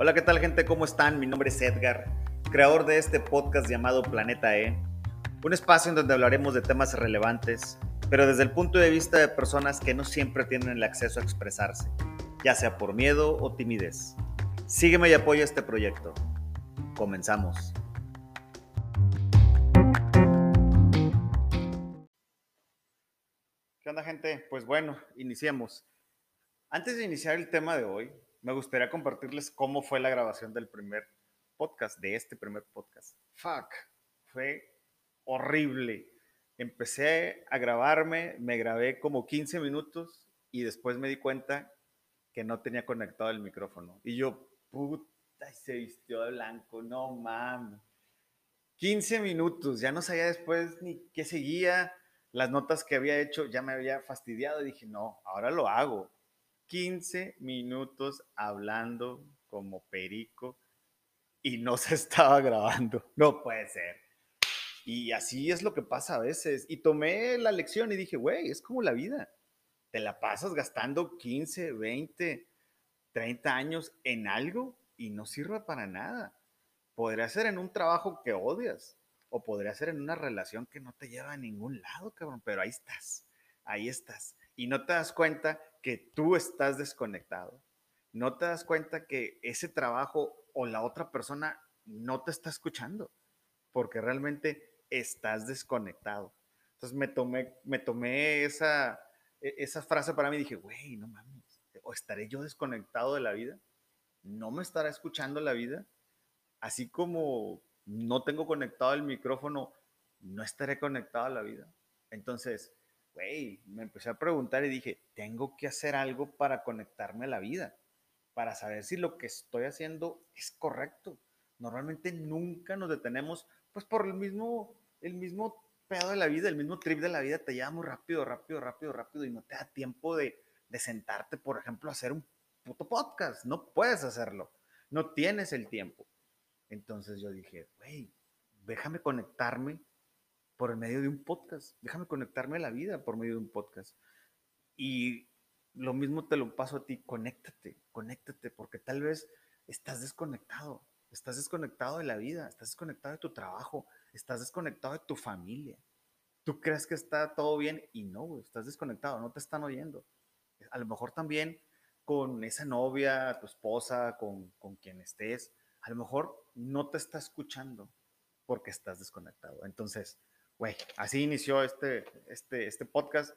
Hola, ¿qué tal gente? ¿Cómo están? Mi nombre es Edgar, creador de este podcast llamado Planeta E, un espacio en donde hablaremos de temas relevantes, pero desde el punto de vista de personas que no siempre tienen el acceso a expresarse, ya sea por miedo o timidez. Sígueme y apoya este proyecto. Comenzamos. ¿Qué onda gente? Pues bueno, iniciemos. Antes de iniciar el tema de hoy, me gustaría compartirles cómo fue la grabación del primer podcast, de este primer podcast. Fuck, fue horrible. Empecé a grabarme, me grabé como 15 minutos y después me di cuenta que no tenía conectado el micrófono. Y yo, puta, se vistió de blanco, no mames. 15 minutos, ya no sabía después ni qué seguía, las notas que había hecho ya me había fastidiado y dije, no, ahora lo hago. 15 minutos hablando como perico y no se estaba grabando. No puede ser. Y así es lo que pasa a veces. Y tomé la lección y dije, güey, es como la vida. Te la pasas gastando 15, 20, 30 años en algo y no sirve para nada. Podría ser en un trabajo que odias o podría ser en una relación que no te lleva a ningún lado, cabrón, pero ahí estás, ahí estás. Y no te das cuenta que tú estás desconectado. No te das cuenta que ese trabajo o la otra persona no te está escuchando, porque realmente estás desconectado. Entonces me tomé, me tomé esa, e, esa frase para mí y dije, güey, no mames, o estaré yo desconectado de la vida, no me estará escuchando la vida, así como no tengo conectado el micrófono, no estaré conectado a la vida. Entonces, güey, me empecé a preguntar y dije, tengo que hacer algo para conectarme a la vida, para saber si lo que estoy haciendo es correcto. Normalmente nunca nos detenemos, pues por el mismo, el mismo pedo de la vida, el mismo trip de la vida te lleva muy rápido, rápido, rápido, rápido y no te da tiempo de, de sentarte, por ejemplo, a hacer un puto podcast. No puedes hacerlo, no tienes el tiempo. Entonces yo dije, güey, déjame conectarme por el medio de un podcast. Déjame conectarme a la vida por medio de un podcast. Y lo mismo te lo paso a ti, conéctate, conéctate, porque tal vez estás desconectado, estás desconectado de la vida, estás desconectado de tu trabajo, estás desconectado de tu familia. Tú crees que está todo bien y no, estás desconectado, no te están oyendo. A lo mejor también con esa novia, tu esposa, con, con quien estés, a lo mejor no te está escuchando porque estás desconectado. Entonces, Güey, así inició este, este, este podcast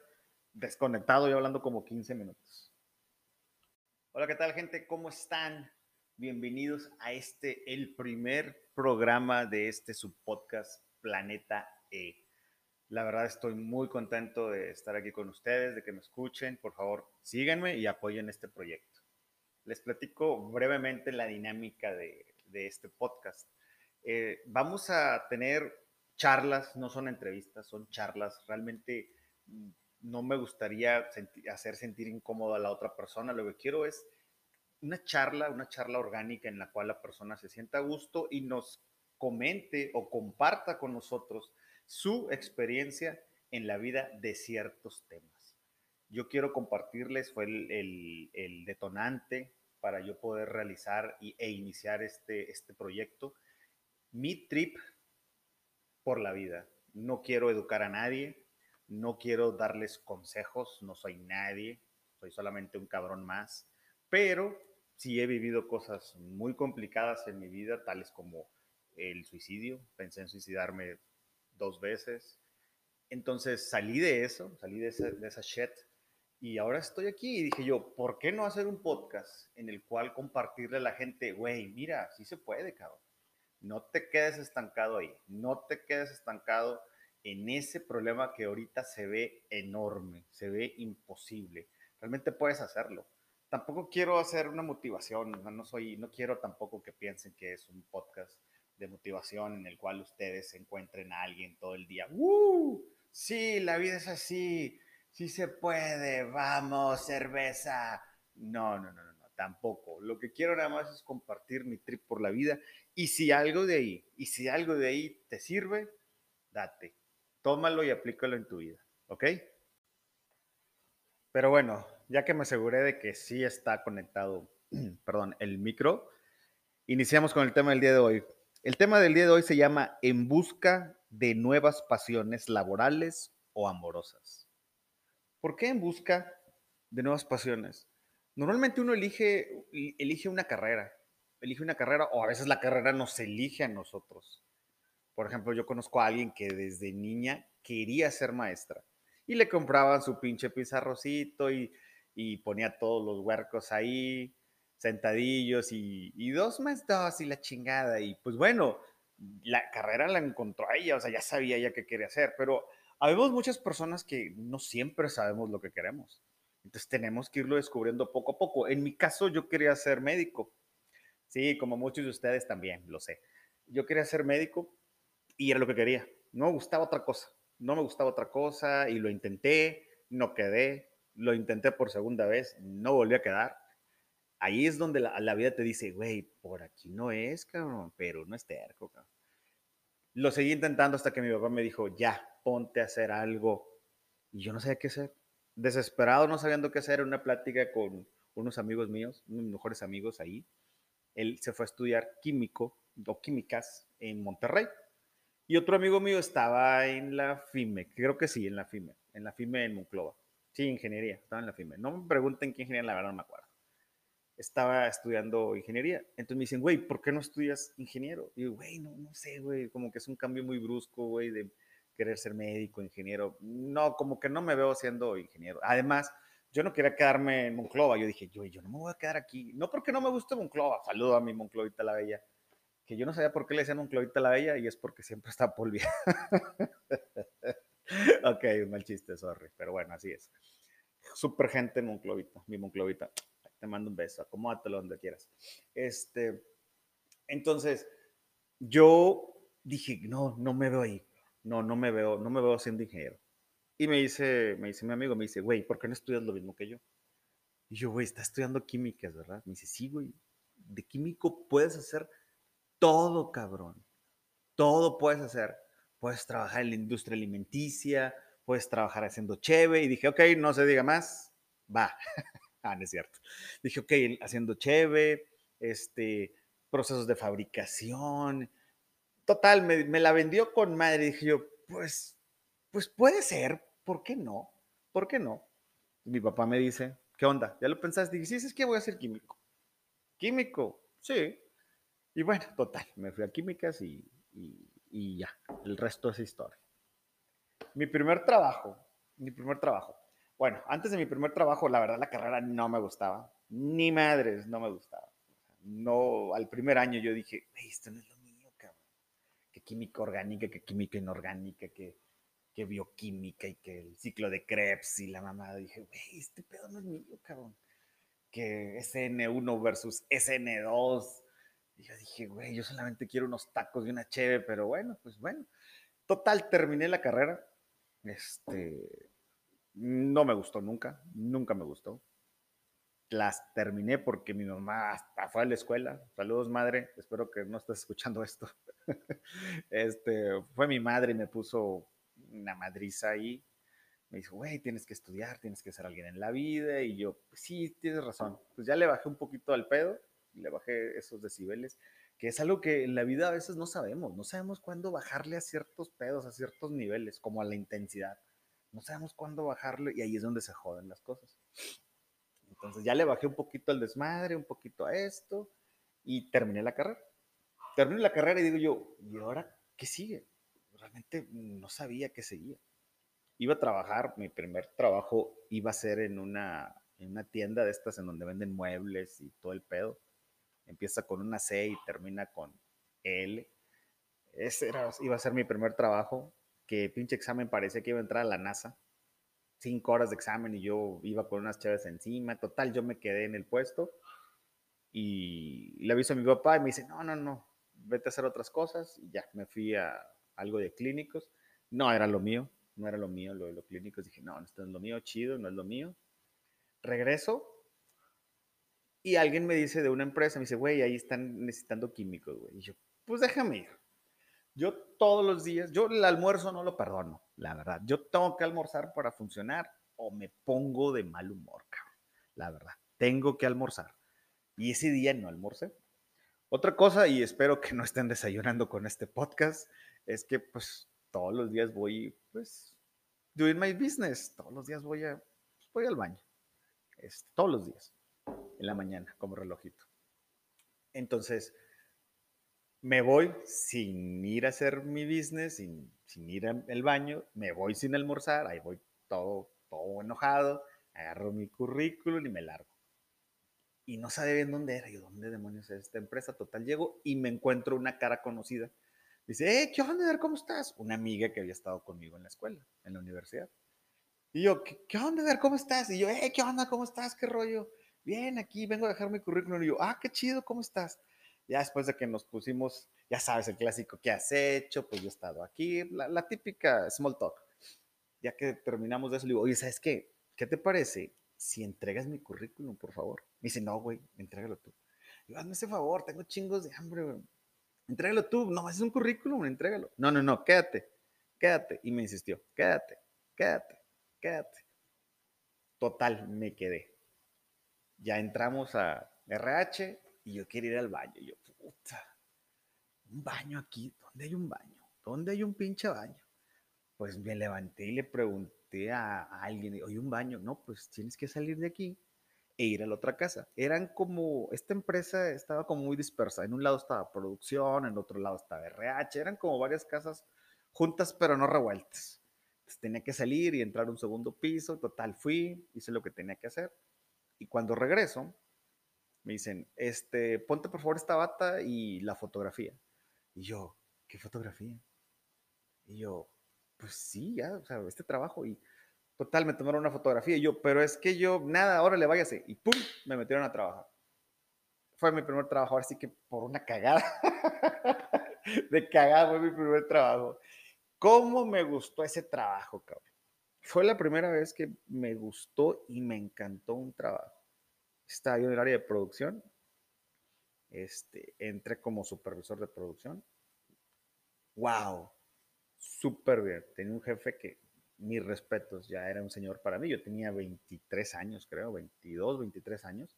desconectado y hablando como 15 minutos. Hola, ¿qué tal gente? ¿Cómo están? Bienvenidos a este, el primer programa de este subpodcast Planeta E. La verdad estoy muy contento de estar aquí con ustedes, de que me escuchen. Por favor, síganme y apoyen este proyecto. Les platico brevemente la dinámica de, de este podcast. Eh, vamos a tener charlas, no son entrevistas, son charlas. Realmente mm, no me gustaría hacer sentir incómodo a la otra persona. Lo que quiero es una charla, una charla orgánica en la cual la persona se sienta a gusto y nos comente o comparta con nosotros su experiencia en la vida de ciertos temas. Yo quiero compartirles, fue el, detonante para yo poder realizar e iniciar este, este proyecto, mi trip por la vida. No quiero educar a nadie, no quiero darles consejos, no soy nadie, soy solamente un cabrón más, pero sí he vivido cosas muy complicadas en mi vida, tales como el suicidio, pensé en suicidarme dos veces, entonces salí de eso, salí de, de esa shit y ahora estoy aquí y dije yo, ¿por qué no hacer un podcast en el cual compartirle a la gente, güey, mira, sí se puede, cabrón no te quedes estancado ahí, no te quedes estancado en ese problema que ahorita se ve enorme, se ve imposible. Realmente puedes hacerlo. Tampoco quiero hacer una motivación, no soy, no quiero tampoco que piensen que es un podcast de motivación en el cual ustedes encuentren a alguien todo el día. ¡Uh! Sí, la vida es así, sí se puede, vamos, cerveza. No, no, no, no, tampoco. Lo que quiero nada más es compartir mi trip por la vida y si algo de ahí, y si algo de ahí te sirve, date, tómalo y aplícalo en tu vida, ¿ok? Pero bueno, ya que me aseguré de que sí está conectado, perdón, el micro, Iniciamos con el tema del día de hoy. El tema del día de hoy se llama En busca de nuevas pasiones laborales o amorosas. ¿Por qué en busca de nuevas pasiones? Normalmente uno elige, elige una carrera, elige una carrera o a veces la carrera nos elige a nosotros. Por ejemplo, yo conozco a alguien que desde niña quería ser maestra y le compraban su pinche pizarrocito y, y ponía todos los huercos ahí, sentadillos y, dos más dos y la chingada. Y pues bueno, la carrera la encontró ella, o sea, ya sabía ella qué quería hacer, pero habemos muchas personas que no siempre sabemos lo que queremos. Entonces tenemos que irlo descubriendo poco a poco. En mi caso, yo quería ser médico. Sí, como muchos de ustedes también, lo sé. Yo quería ser médico y era lo que quería. No me gustaba otra cosa. No me gustaba otra cosa y lo intenté, no quedé. Lo intenté por segunda vez, no volví a quedar. Ahí es donde la, vida te dice, güey, por aquí no es, cabrón, pero no es terco, cabrón. Lo seguí intentando hasta que mi papá me dijo, ya, ponte a hacer algo. Y yo no sabía qué hacer. Desesperado, no sabiendo qué hacer, una plática con unos amigos míos, unos mejores amigos ahí. Él se fue a estudiar químico o químicas en Monterrey. Y otro amigo mío estaba en la FIME, creo que sí, en la FIME, en la FIME en Monclova. Sí, ingeniería, estaba en la FIME. No me pregunten qué ingeniería, la verdad no me acuerdo. Estaba estudiando ingeniería. Entonces me dicen, güey, ¿por qué no estudias ingeniero? Y yo, güey, no, no sé, güey, como que es un cambio muy brusco, güey, de querer ser médico, ingeniero. No, como que no me veo siendo ingeniero. Además, yo no quería quedarme en Monclova. Yo dije, yo, yo no me voy a quedar aquí. No porque no me guste Monclova. Saludo a mi Monclovita la Bella. Que yo no sabía por qué le decían Monclovita la Bella y es porque siempre está polvia. ok, un mal chiste, sorry. Pero bueno, así es. Súper gente en Monclovita, mi Monclovita. Te mando un beso, acomódatelo donde quieras. Este, entonces, yo dije, no, no me veo ahí. No, no me veo, no me veo siendo ingeniero. Y me dice, me dice mi amigo, me dice, güey, ¿por qué no estudias lo mismo que yo? Y yo, güey, está estudiando químicas, ¿verdad? Me dice, sí, güey, de químico puedes hacer todo, cabrón. Todo puedes hacer. Puedes trabajar en la industria alimenticia, puedes trabajar haciendo cheve. Y dije, ok, no se diga más, va. ah, no es cierto. Dije, ok, haciendo cheve, este, procesos de fabricación. Total, me, la vendió con madre. Dije yo, pues, pues puede ser, ¿por qué no? ¿Por qué no? Mi papá me dice, ¿qué onda? ¿Ya lo pensaste? Dije, sí, es que voy a ser químico. ¿Químico? Sí. Y bueno, total, me fui a químicas y, y ya, el resto es historia. Mi primer trabajo, mi primer trabajo. Bueno, antes de mi primer trabajo, la verdad la carrera no me gustaba, ni madres, no me gustaba. No, al primer año yo dije, esto no es lo mío, cabrón. Que química orgánica, que química inorgánica, que, que bioquímica y que el ciclo de Krebs y la mamá. Dije, güey, este pedo no es mío, cabrón. Que SN1 versus SN2 y yo dije, güey, yo solamente quiero unos tacos y una cheve, pero bueno, pues bueno. Total, terminé la carrera. Este, no me gustó nunca, nunca me gustó. Las terminé porque mi mamá hasta fue a la escuela. Saludos, madre. Espero que no estés escuchando esto. este, fue mi madre y me puso una madriza ahí. Me dijo, güey, tienes que estudiar, tienes que ser alguien en la vida. Y yo, pues sí, tienes razón. Pues ya le bajé un poquito al pedo le bajé esos decibeles, que es algo que en la vida a veces no sabemos, no sabemos cuándo bajarle a ciertos pedos, a ciertos niveles, como a la intensidad. No sabemos cuándo bajarle y ahí es donde se joden las cosas. Entonces ya le bajé un poquito al desmadre, un poquito a esto y terminé la carrera. Terminé la carrera y digo yo, ¿y ahora qué sigue? Realmente no sabía qué seguía. Iba a trabajar, mi primer trabajo iba a ser en una, en una tienda de estas en donde venden muebles y todo el pedo empieza con una C y termina con L. Ese era, iba a ser mi primer trabajo, que pinche examen parecía que iba a entrar a la NASA. Cinco horas de examen y yo iba con unas chaves encima. Total, yo me quedé en el puesto y le aviso a mi papá y me dice, no, no, no, vete a hacer otras cosas. Y ya, me fui a algo de clínicos. No era lo mío, no era lo mío lo de los clínicos. Dije, no, esto no es lo mío, chido, no es lo mío. Regreso y alguien me dice de una empresa, me dice, güey, ahí están necesitando químicos, güey. Y yo, pues déjame ir. Yo todos los días, yo el almuerzo no lo perdono, la verdad. Yo tengo que almorzar para funcionar o me pongo de mal humor, cabrón. La verdad, tengo que almorzar. Y ese día no almorcé. Otra cosa, y espero que no estén desayunando con este podcast, es que pues todos los días voy, pues, doing my business. Todos los días voy, a, pues, voy al baño. Este, todos los días. En la mañana, como relojito. Entonces, me voy sin ir a hacer mi business, sin, sin ir al baño, me voy sin almorzar, ahí voy todo, todo enojado, agarro mi currículum y me largo. Y no sabía bien dónde era, yo, ¿dónde demonios es esta empresa? Total, llego y me encuentro una cara conocida. Dice, eh, ¿qué onda? ¿Cómo estás? Una amiga que había estado conmigo en la escuela, en la universidad. Y yo, ¿qué, qué onda? ¿Cómo estás? Y yo, eh, ¿qué onda? ¿Cómo estás? ¿Qué rollo? Bien, aquí vengo a dejar mi currículum. Y yo, ah, qué chido, ¿cómo estás? Ya después de que nos pusimos, ya sabes, el clásico, ¿qué has hecho? Pues yo he estado aquí, la, típica small talk. Ya que terminamos de eso, le digo, oye, ¿sabes qué? ¿Qué te parece si entregas mi currículum, por favor? Me dice, no, güey, entrégalo tú. Yo, hazme ese favor, tengo chingos de hambre, güey. Entrégalo tú, no, es un currículum, entrégalo. No, no, no, quédate, quédate. Y me insistió, quédate, quédate, quédate. Total, me quedé. Ya entramos a RH, y yo quiero ir al baño. Y yo, puta, un baño aquí, ¿dónde hay un baño? ¿Dónde hay un pinche baño? Pues me levanté y le pregunté a, alguien, oye, un baño, no, pues tienes que salir de aquí e ir a la otra casa. Eran como, esta empresa estaba como muy dispersa. En un lado estaba producción, en otro lado estaba RH, eran como varias casas juntas pero no revueltas. Entonces tenía que salir y entrar a un segundo piso. Total, fui, hice lo que tenía que hacer. Y cuando regreso, me dicen, este, ponte por favor esta bata y la fotografía. Y yo, ¿qué fotografía? Y yo, pues sí, ya, o sea, este trabajo. Y total, me tomaron una fotografía. Y yo, pero es que yo, nada, ahora le váyase. Y pum, me metieron a trabajar. Fue mi primer trabajo, ahora sí que por una cagada. de cagada fue mi primer trabajo. ¿Cómo me gustó ese trabajo, cabrón? Fue la primera vez que me gustó y me encantó un trabajo estaba yo en el área de producción. Este, entré como supervisor de producción. ¡Wow! Súper bien. Tenía un jefe que, mis respetos, ya era un señor para mí. Yo tenía 23 años, creo, 22, 23 años.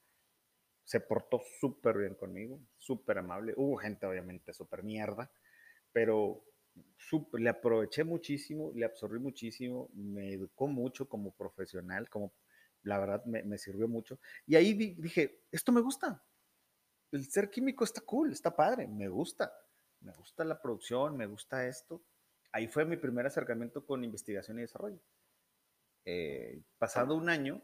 Se portó súper bien conmigo, súper amable. Hubo gente, obviamente, súper mierda, pero le aproveché muchísimo, le absorbí muchísimo, me educó mucho como profesional, como la verdad me, sirvió mucho. Y ahí dije, esto me gusta. El ser químico está cool, está padre, me gusta. Me gusta la producción, me gusta esto. Ahí fue mi primer acercamiento con investigación y desarrollo. Eh, pasado un año,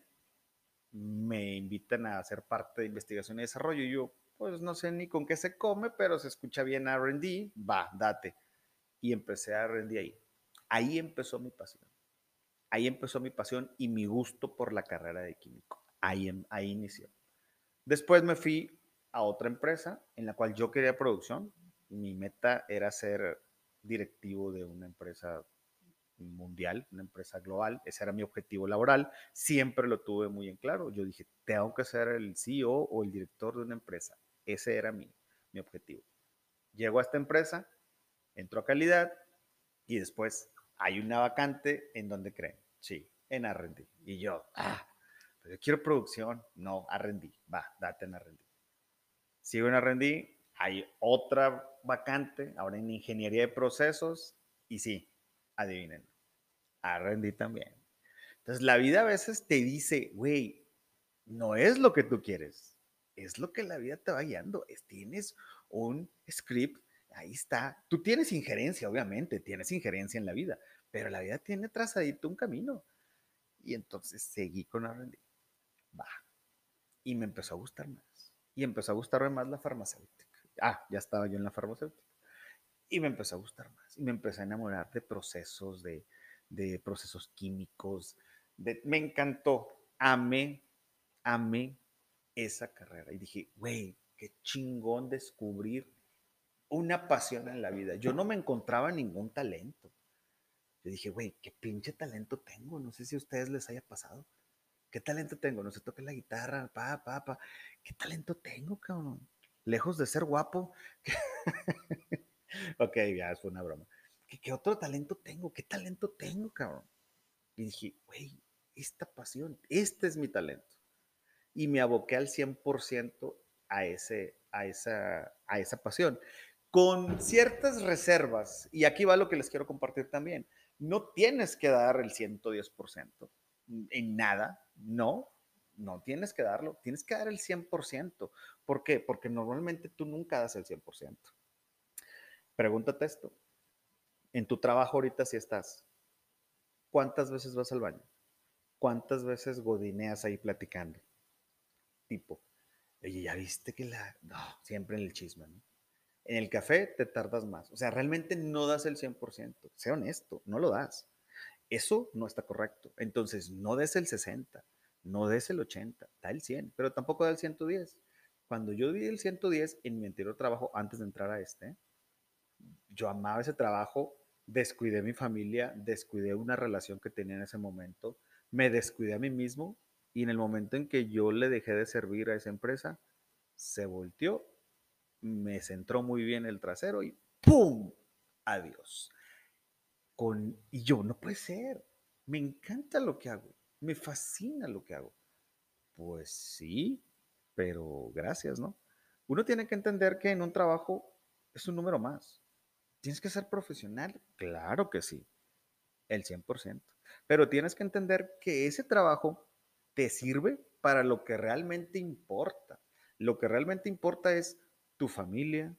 me invitan a ser parte de investigación y desarrollo. Y yo, pues no sé ni con qué se come, pero se escucha bien RD, va, date. Y empecé a RD ahí. Ahí empezó mi pasión. Ahí empezó mi pasión y mi gusto por la carrera de químico. Ahí, em, ahí inició. Después me fui a otra empresa en la cual yo quería producción. Mi meta era ser directivo de una empresa mundial, una empresa global. Ese era mi objetivo laboral. Siempre lo tuve muy en claro. Yo dije, tengo que ser el CEO o el director de una empresa. Ese era mi, mi objetivo. Llego a esta empresa, entro a calidad y después hay una vacante en donde creen. Sí, en R&D. Y yo, ah, pero yo quiero producción. No, R&D. Va, date en R&D. Sigo en R&D. Hay otra vacante, ahora en ingeniería de procesos. Y sí, adivinen, R&D también. Entonces, la vida a veces te dice, güey, no es lo que tú quieres. Es lo que la vida te va guiando. Es, tienes un script ahí está. Tú tienes injerencia, obviamente, tienes injerencia en la vida, pero la vida tiene trazadito un camino. Y entonces seguí con R&D. Va. Y me empezó a gustar más. Y empezó a gustarme más la farmacéutica. Ah, ya estaba yo en la farmacéutica. Y me empezó a gustar más. Y me empecé a enamorar de procesos, de, de procesos químicos. De, me encantó. Amé, amé esa carrera. Y dije, güey, qué chingón descubrir una pasión en la vida. Yo no me encontraba ningún talento. Yo dije, güey, qué pinche talento tengo. No sé si a ustedes les haya pasado. ¿Qué talento tengo? No sé, toque la guitarra, pa, pa, pa. ¿Qué talento tengo, cabrón? Lejos de ser guapo. ok, ya, fue una broma. ¿Qué, ¿Qué, otro talento tengo? ¿Qué talento tengo, cabrón? Y dije, güey, esta pasión, este es mi talento. Y me aboqué al 100% a, ese, a, esa, a esa pasión. Con ciertas reservas, y aquí va lo que les quiero compartir también, no tienes que dar el 110% en nada, no, no tienes que darlo, tienes que dar el 100%. ¿Por qué? Porque normalmente tú nunca das el 100%. Pregúntate esto, en tu trabajo ahorita si estás, ¿cuántas veces vas al baño? ¿Cuántas veces godineas ahí platicando? Tipo, oye, ¿ya viste que la...? No, siempre en el chisme, ¿no? En el café te tardas más. O sea, realmente no das el 100%. Sé honesto, no lo das. Eso no está correcto. Entonces, no des el 60, no des el 80, da el 100, pero tampoco da el 110. Cuando yo di el 110 en mi anterior trabajo, antes de entrar a este, yo amaba ese trabajo, descuidé mi familia, descuidé una relación que tenía en ese momento, me descuidé a mí mismo y en el momento en que yo le dejé de servir a esa empresa, se volteó, me centró muy bien el trasero y ¡pum! Adiós. Con, y yo, no puede ser. Me encanta lo que hago. Me fascina lo que hago. Pues sí, pero gracias, ¿no? Uno tiene que entender que en un trabajo es un número más. ¿Tienes que ser profesional? Claro que sí, el 100%. Pero tienes que entender que ese trabajo te sirve para lo que realmente importa. Lo que realmente importa es tu familia,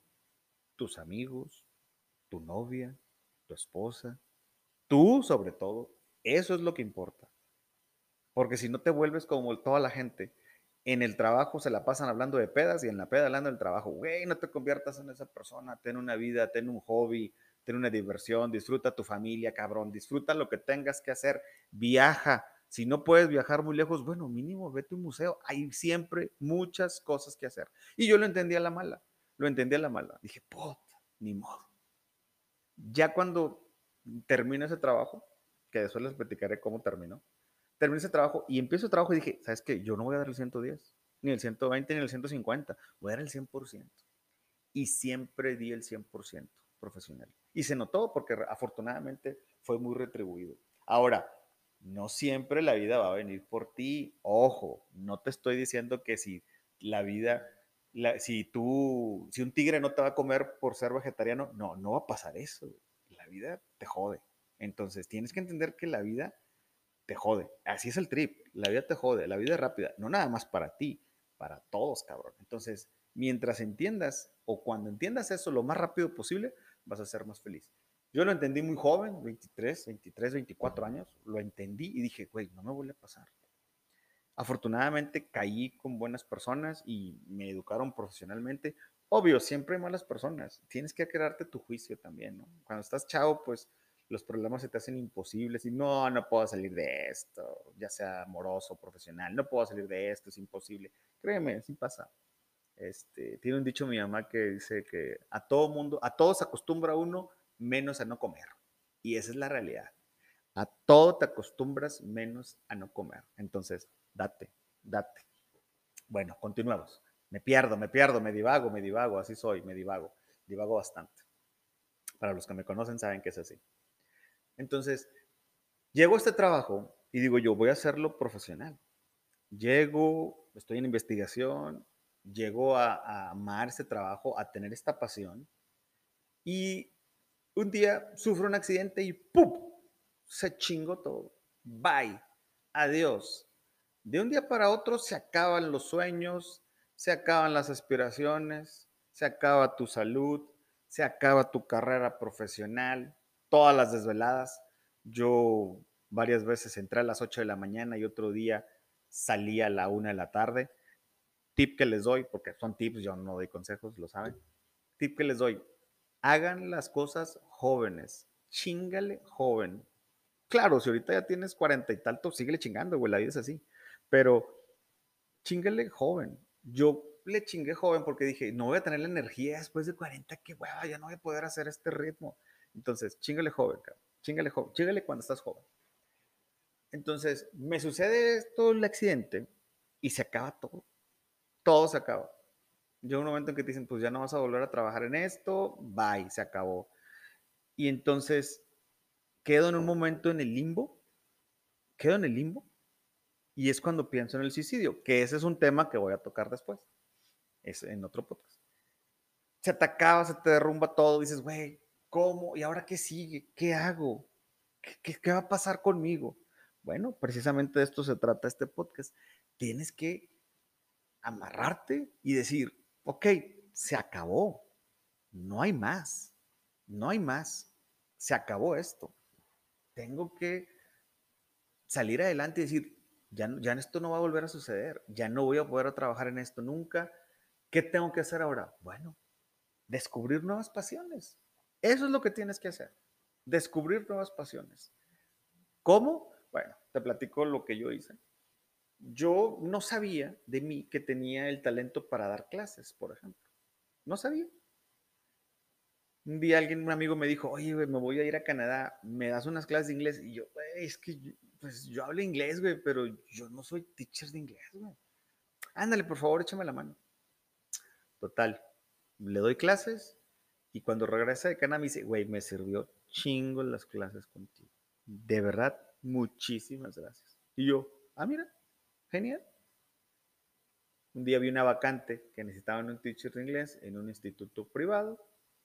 tus amigos, tu novia, tu esposa, tú sobre todo. Eso es lo que importa. Porque si no te vuelves como toda la gente, en el trabajo se la pasan hablando de pedas y en la peda hablando del trabajo. Güey, no te conviertas en esa persona, ten una vida, ten un hobby, ten una diversión, disfruta tu familia, cabrón, disfruta lo que tengas que hacer, viaja, si no puedes viajar muy lejos, bueno, mínimo vete a un museo. Hay siempre muchas cosas que hacer. Y yo lo entendí a la mala. Lo entendí a la mala. Dije, puta, ni modo. Ya cuando termino ese trabajo, que después les platicaré cómo terminó, termino ese trabajo y empiezo el trabajo y dije, ¿sabes qué? Yo no voy a dar el 110, ni el 120, ni el 150. Voy a dar el 100%. Y siempre di el 100% profesional. Y se notó porque afortunadamente fue muy retribuido. Ahora, no siempre la vida va a venir por ti. Ojo, no te estoy diciendo que si la vida, si tú, si un tigre no te va a comer por ser vegetariano, no, no va a pasar eso. La vida te jode. Entonces tienes que entender que la vida te jode. Así es el trip. La vida te jode. La vida es rápida. No nada más para ti, para todos, cabrón. Entonces, mientras entiendas o cuando entiendas eso lo más rápido posible, vas a ser más feliz. Yo lo entendí muy joven, 23, 23, 24 años, lo entendí y dije, güey, no me vuelve a pasar. Afortunadamente caí con buenas personas y me educaron profesionalmente. Obvio, siempre hay malas personas. Tienes que crearte tu juicio también. Cuando estás chavo, pues los problemas se te hacen imposibles y no, no puedo salir de esto, ya sea amoroso, profesional, no puedo salir de esto, es imposible. Créeme, así pasa. Este, tiene un dicho mi mamá que dice que a todo mundo, a todos acostumbra uno menos a no comer. Y esa es la realidad. A todo te acostumbras menos a no comer. Entonces, date, date. Bueno, continuamos. Me pierdo, me pierdo, me divago, me divago, así soy, me divago, divago bastante. Para los que me conocen saben que es así. Entonces, llego a este trabajo y digo yo, voy a hacerlo profesional. Llego, estoy en investigación, llego a, a amar este trabajo, a tener esta pasión y un día sufro un accidente y ¡pum! Se chingó todo. Bye. Adiós. De un día para otro se acaban los sueños, se acaban las aspiraciones, se acaba tu salud, se acaba tu carrera profesional, todas las desveladas. Yo varias veces entré a las 8 de la mañana y otro día salí a la 1 de la tarde. Tip que les doy, porque son tips, yo no doy consejos, lo saben. Tip que les doy, hagan las cosas jóvenes. Chingale joven. Claro, si ahorita ya tienes cuarenta y tanto, síguele chingando, güey, la vida es así. Pero chingale joven. Yo le chingué joven porque dije, no voy a tener la energía después de 40, que hueva, ya no voy a poder hacer este ritmo. Entonces, chingale joven, cabrón. Chingale joven. Chingale cuando estás joven. Entonces, me sucede esto, el accidente, y se acaba todo. Todo se acaba. Llega un momento en que te dicen, pues ya no vas a volver a trabajar en esto, bye, se acabó. Y entonces quedo en un momento en el limbo, quedo en el limbo, y es cuando pienso en el suicidio, que ese es un tema que voy a tocar después. es en otro podcast. Se atacaba, se te derrumba todo, dices, güey, ¿cómo? ¿Y ahora qué sigue? ¿Qué hago? ¿Qué, ¿Qué, va a pasar conmigo? Bueno, precisamente de esto se trata este podcast. Tienes que amarrarte y decir, ok, se acabó, no hay más, no hay más, se acabó esto. Tengo que salir adelante y decir, ya, ya esto no va a volver a suceder, ya no voy a poder trabajar en esto nunca. ¿Qué tengo que hacer ahora? Bueno, descubrir nuevas pasiones. Eso es lo que tienes que hacer, descubrir nuevas pasiones. ¿Cómo? Bueno, te platico lo que yo hice. Yo no sabía de mí que tenía el talento para dar clases, por ejemplo. No sabía. Un día alguien, un amigo me dijo, oye, me voy a ir a Canadá, ¿me das unas clases de inglés? Y yo, es que pues yo hablo inglés, güey, pero yo no soy teacher de inglés, güey. Ándale, por favor, échame la mano. Total, le doy clases y cuando regresa de Canadá me dice, güey, me sirvió chingo las clases contigo. De verdad, muchísimas gracias. Y yo, ah, mira, genial. Un día vi una vacante que necesitaban un teacher de inglés en un instituto privado.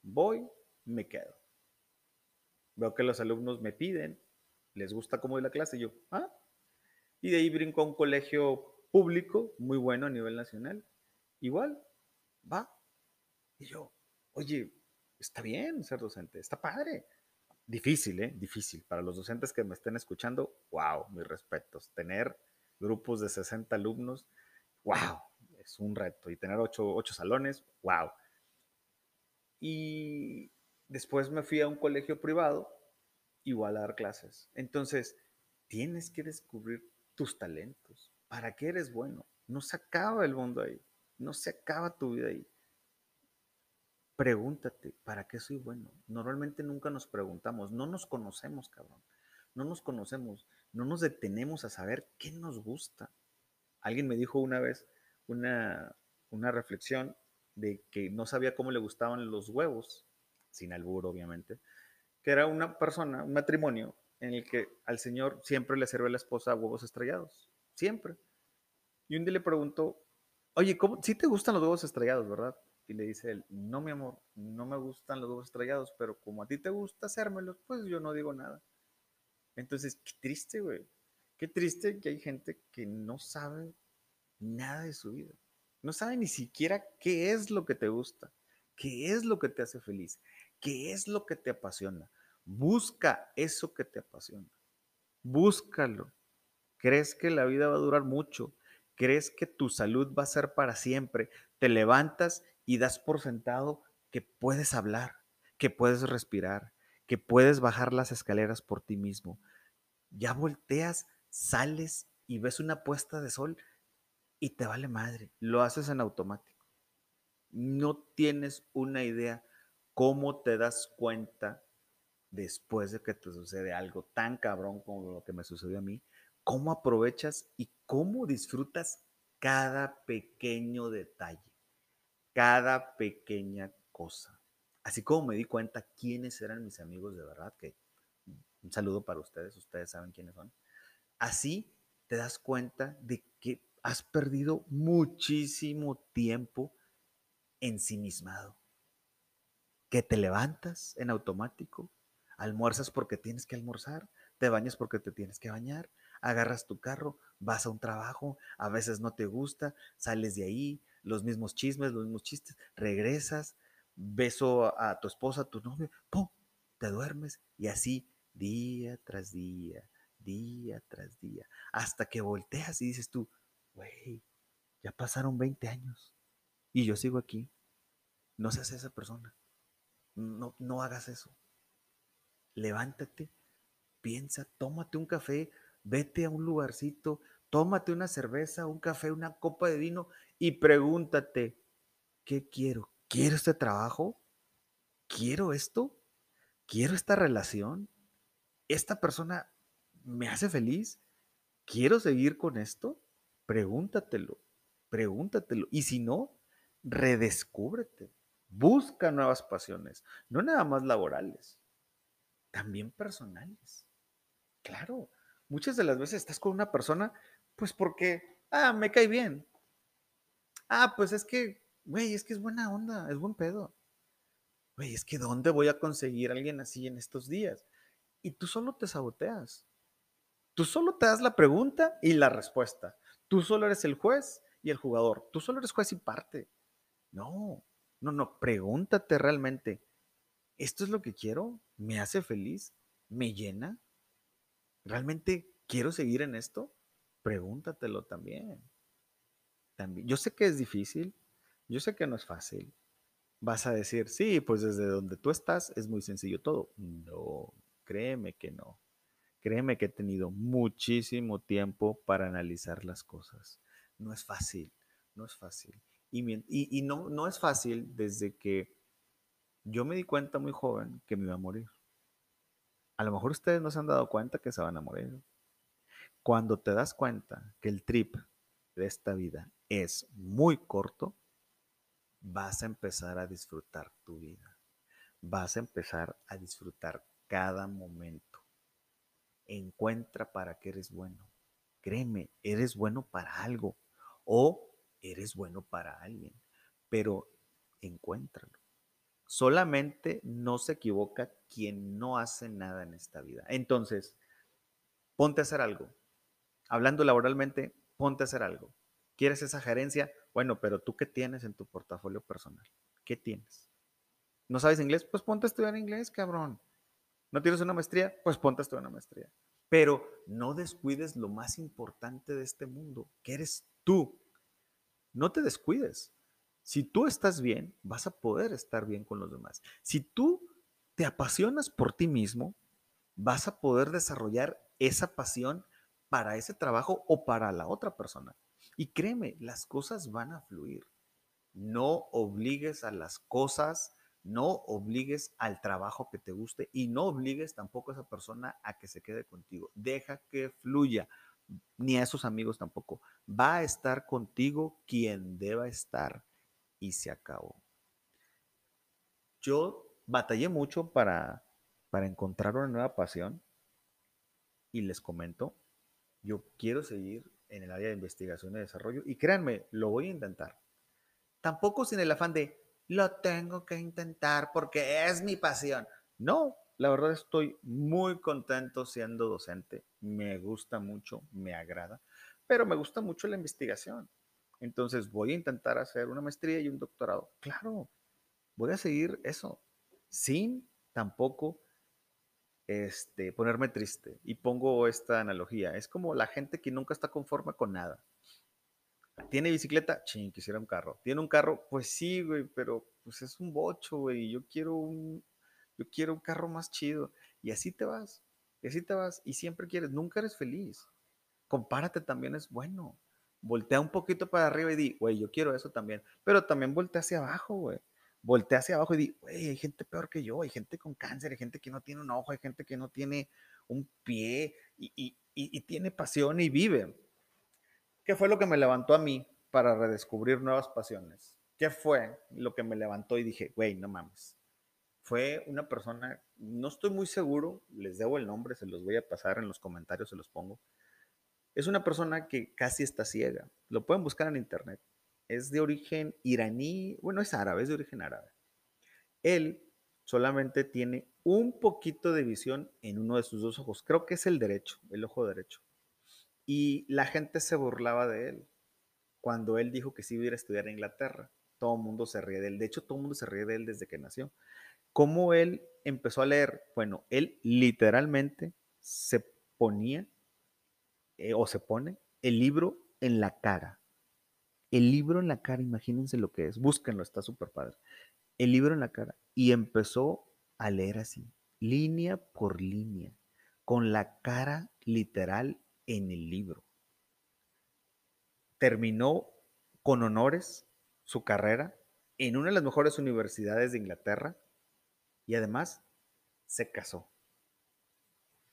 Voy, me quedo. Veo que los alumnos me piden les gusta cómo es la clase. Y yo, ah. Y de ahí brinco a un colegio público muy bueno a nivel nacional. Igual, va. Y yo, oye, está bien ser docente, está padre. Difícil, ¿eh? Difícil. Para los docentes que me estén escuchando, wow, mis respetos. Tener grupos de 60 alumnos, wow, es un reto. Y tener 8, 8 salones, wow. Y después me fui a un colegio privado igual a dar clases. Entonces, tienes que descubrir tus talentos. ¿Para qué eres bueno? No se acaba el mundo ahí. No se acaba tu vida ahí. Pregúntate, ¿para qué soy bueno? Normalmente nunca nos preguntamos, no nos conocemos, cabrón. No nos conocemos, no nos detenemos a saber qué nos gusta. Alguien me dijo una vez una, una reflexión de que no sabía cómo le gustaban los huevos, sin albur obviamente, que era una persona, un matrimonio, en el que al señor siempre le sirve a la esposa huevos estrellados, siempre. Y un día le preguntó, oye, ¿cómo? Sí te gustan los huevos estrellados, ¿verdad? Y le dice él, no, mi amor, no me gustan los huevos estrellados, pero como a ti te gusta hacérmelos, pues yo no digo nada. Entonces, qué triste, güey. Qué triste que hay gente que no sabe nada de su vida. No sabe ni siquiera qué es lo que te gusta, qué es lo que te hace feliz, qué es lo que te apasiona. Busca eso que te apasiona. Búscalo. ¿Crees que la vida va a durar mucho? ¿Crees que tu salud va a ser para siempre? Te levantas y das por sentado que puedes hablar, que puedes respirar, que puedes bajar las escaleras por ti mismo. Ya volteas, sales y ves una puesta de sol y te vale madre. Lo haces en automático. No tienes una idea cómo te das cuenta después de que te sucede algo tan cabrón como lo que me sucedió a mí, cómo aprovechas y cómo disfrutas cada pequeño detalle, cada pequeña cosa. Así como me di cuenta quiénes eran mis amigos de verdad, que un saludo para ustedes, ustedes saben quiénes son. Así te das cuenta de has perdido muchísimo tiempo ensimismado. Que te levantas en automático, Almuerzas porque tienes que almorzar, te bañas porque te tienes que bañar, agarras tu carro, vas a un trabajo, a veces no te gusta, sales de ahí, los mismos chismes, los mismos chistes, regresas, beso a tu esposa, a tu novio, ¡pum! Te duermes y así día tras día, día tras día, hasta que volteas y dices tú, güey, ya pasaron 20 años y yo sigo aquí. No seas esa persona. No, no hagas eso levántate, piensa, tómate un café, vete a un lugarcito, tómate una cerveza, un café, una copa de vino y pregúntate, ¿qué quiero? ¿Quiero este trabajo? ¿Quiero esto? ¿Quiero esta relación? ¿Esta persona me hace feliz? ¿Quiero seguir con esto? Pregúntatelo, pregúntatelo. Y si no, redescúbrete. Busca nuevas pasiones, no nada más laborales también personales. Claro, muchas de las veces estás con una persona, pues porque, ah, me cae bien. Ah, pues es que güey, es que es buena onda, es buen pedo. Güey, es que ¿dónde voy a conseguir a alguien así en estos días? Y tú solo te saboteas. Tú solo te das la pregunta y la respuesta. Tú solo eres el juez y el jugador. Tú solo eres juez y parte. No, no, no, pregúntate realmente, ¿esto es lo que quiero? ¿Me hace feliz? ¿Me llena? ¿Realmente quiero seguir en esto? Pregúntatelo también. también. Yo sé que es difícil, yo sé que no es fácil. Vas a decir, sí, pues desde donde tú estás es muy sencillo todo. No, créeme que no. Créeme que he tenido muchísimo tiempo para analizar las cosas. No es fácil, no es fácil. Y, no, no es fácil desde que yo me di cuenta muy joven que me iba a morir. A lo mejor ustedes no se han dado cuenta que se van a morir. Cuando te das cuenta que el trip de esta vida es muy corto, vas a empezar a disfrutar tu vida. Vas a empezar a disfrutar cada momento. Encuentra para qué eres bueno. Créeme, eres bueno para algo o eres bueno para alguien, pero encuéntralo. Solamente no se equivoca quien no hace nada en esta vida. Entonces, ponte a hacer algo. Hablando laboralmente, ponte a hacer algo. ¿Quieres esa gerencia? Bueno, pero tú qué tienes en tu portafolio personal? ¿Qué tienes? ¿No sabes inglés? Pues ponte a estudiar inglés, cabrón. ¿No tienes una maestría? Pues ponte a una maestría. Pero no descuides lo más importante de este mundo, que eres tú. No te descuides. Si tú estás bien, vas a poder estar bien con los demás. Si tú te apasionas por ti mismo, vas a poder desarrollar esa pasión para ese trabajo o para la otra persona. Y créeme, las cosas van a fluir. No obligues a las cosas, no obligues al trabajo que te guste y no obligues tampoco a esa persona a que se quede contigo. Deja que fluya ni a esos amigos tampoco. Va a estar contigo quien deba estar y se acabó. Yo batallé mucho para, para encontrar una nueva pasión y les comento, yo quiero seguir en el área de investigación y desarrollo y créanme, lo voy a intentar. Tampoco sin el afán de, lo tengo que intentar porque es mi pasión. No, la verdad estoy muy contento siendo docente. Me gusta mucho, me agrada, pero me gusta mucho la investigación. Entonces voy a intentar hacer una maestría y un doctorado. Claro, voy a seguir eso, sin tampoco este, ponerme triste. Y pongo esta analogía. Es como la gente que nunca está conforme con nada. ¿Tiene bicicleta? Ching, quisiera un carro. ¿Tiene un carro? Pues sí, güey, pero pues es un bocho, güey. Yo quiero un, yo quiero un carro más chido. Y así te vas, y así te vas, y siempre quieres, nunca eres feliz. Compárate también es bueno. Voltea un poquito para arriba y di, güey, yo quiero eso también. Pero también voltea hacia abajo, güey. Voltea hacia abajo y di, güey, hay gente peor que yo, hay gente con cáncer, hay gente que no tiene un ojo, hay gente que no tiene un pie y, y tiene pasión y vive. ¿Qué fue lo que me levantó a mí para redescubrir nuevas pasiones? ¿Qué fue lo que me levantó y dije, güey, no mames? fue una persona, no estoy muy seguro, les debo el nombre, se los voy a pasar en los comentarios, se los pongo. Es una persona que casi está ciega. Lo pueden buscar en internet. Es de origen iraní, bueno, es árabe, es de origen árabe. Él solamente tiene un poquito de visión en uno de sus dos ojos. Creo que es el derecho, el ojo derecho. Y la gente se burlaba de él cuando él dijo que sí iba a estudiar en Inglaterra. Todo el mundo se ríe de él. De hecho, todo el mundo se ríe de él desde que nació. ¿Cómo él empezó a leer? Bueno, él literalmente se ponía eh, o se pone el libro en la cara. El libro en la cara, imagínense lo que es. Búsquenlo, está súper padre. El libro en la cara. Y empezó a leer así, línea por línea, con la cara literal en el libro. Terminó con honores su carrera en una de las mejores universidades de Inglaterra y además se casó.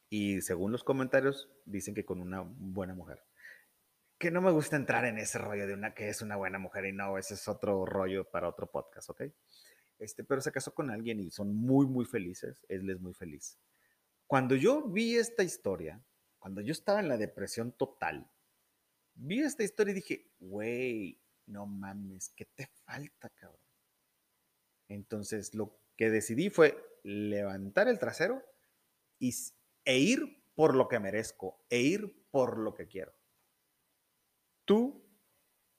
Y según los comentarios, dicen que con una buena mujer. Que no me gusta entrar en ese rollo de una que es una buena mujer y no, ese es otro rollo para otro podcast, ¿ok? Este, pero se casó con alguien y son muy, muy felices. Él es muy feliz. Cuando yo vi esta historia, cuando yo estaba en la depresión total, vi esta historia y dije, güey, no mames, ¿qué te falta, cabrón? Entonces, lo que decidí fue levantar el trasero y, e ir por lo que merezco, e ir por lo que quiero. Tú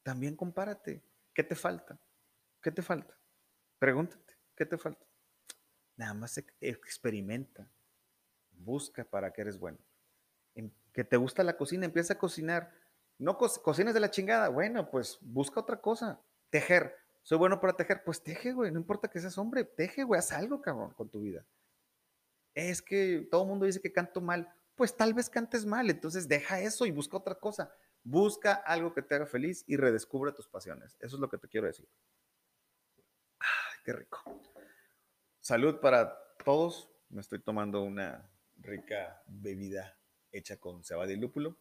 también compárate. ¿Qué te falta? ¿Qué te falta? Pregúntate, ¿qué te falta? Nada más experimenta. Busca para que eres bueno. Que te gusta la cocina, empieza a cocinar. No co cocines de la chingada. Bueno, pues busca otra cosa. Tejer. Soy bueno para tejer. Pues teje, güey. No importa que seas hombre. Teje, güey. Haz algo, cabrón, con tu vida. Es que todo el mundo dice que canto mal. Pues tal vez cantes mal. Entonces deja eso y busca otra cosa. Busca algo que te haga feliz y redescubre tus pasiones. Eso es lo que te quiero decir. Ay, qué rico. Salud para todos. Me estoy tomando una rica bebida hecha con cebada y lúpulo.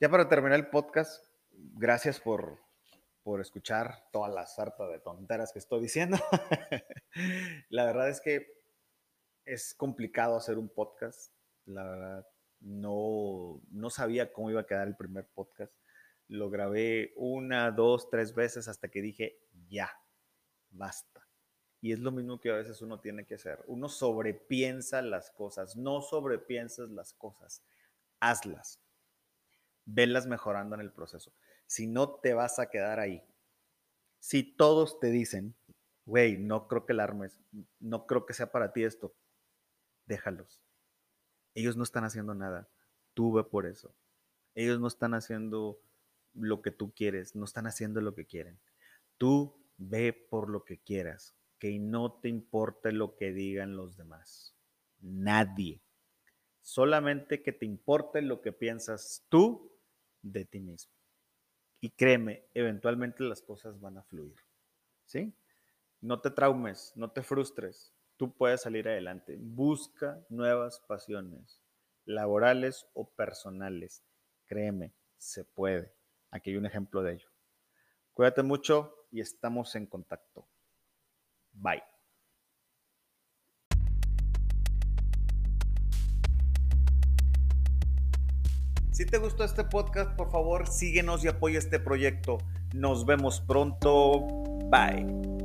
Ya para terminar el podcast, gracias por, por escuchar toda la sarta de tonteras que estoy diciendo. la verdad es que es complicado hacer un podcast. La verdad, no, no sabía cómo iba a quedar el primer podcast. Lo grabé una, dos, tres veces hasta que dije, ya, basta. Y es lo mismo que a veces uno tiene que hacer. Uno sobrepiensa las cosas, no sobrepiensas las cosas, hazlas. Venlas mejorando en el proceso. Si no te vas a quedar ahí. Si todos te dicen, güey, no creo que la armes, no creo que sea para ti esto, déjalos ellos no están haciendo nada. Tú ve por eso. Ellos no están haciendo lo que tú quieres, no están haciendo lo que quieren. Tú ve por lo que quieras, que no te importe lo que digan los demás. Nadie. Solamente que te importe lo que piensas tú de ti mismo. Y créeme, eventualmente las cosas van a fluir. ¿Sí? No te traumes, no te frustres tú puedes salir adelante. Busca nuevas pasiones, laborales o personales. Créeme, se puede. Aquí hay un ejemplo de ello. Cuídate mucho y estamos en contacto. Bye. Si te gustó este podcast, por favor síguenos y apoya este proyecto. Nos vemos pronto. Bye.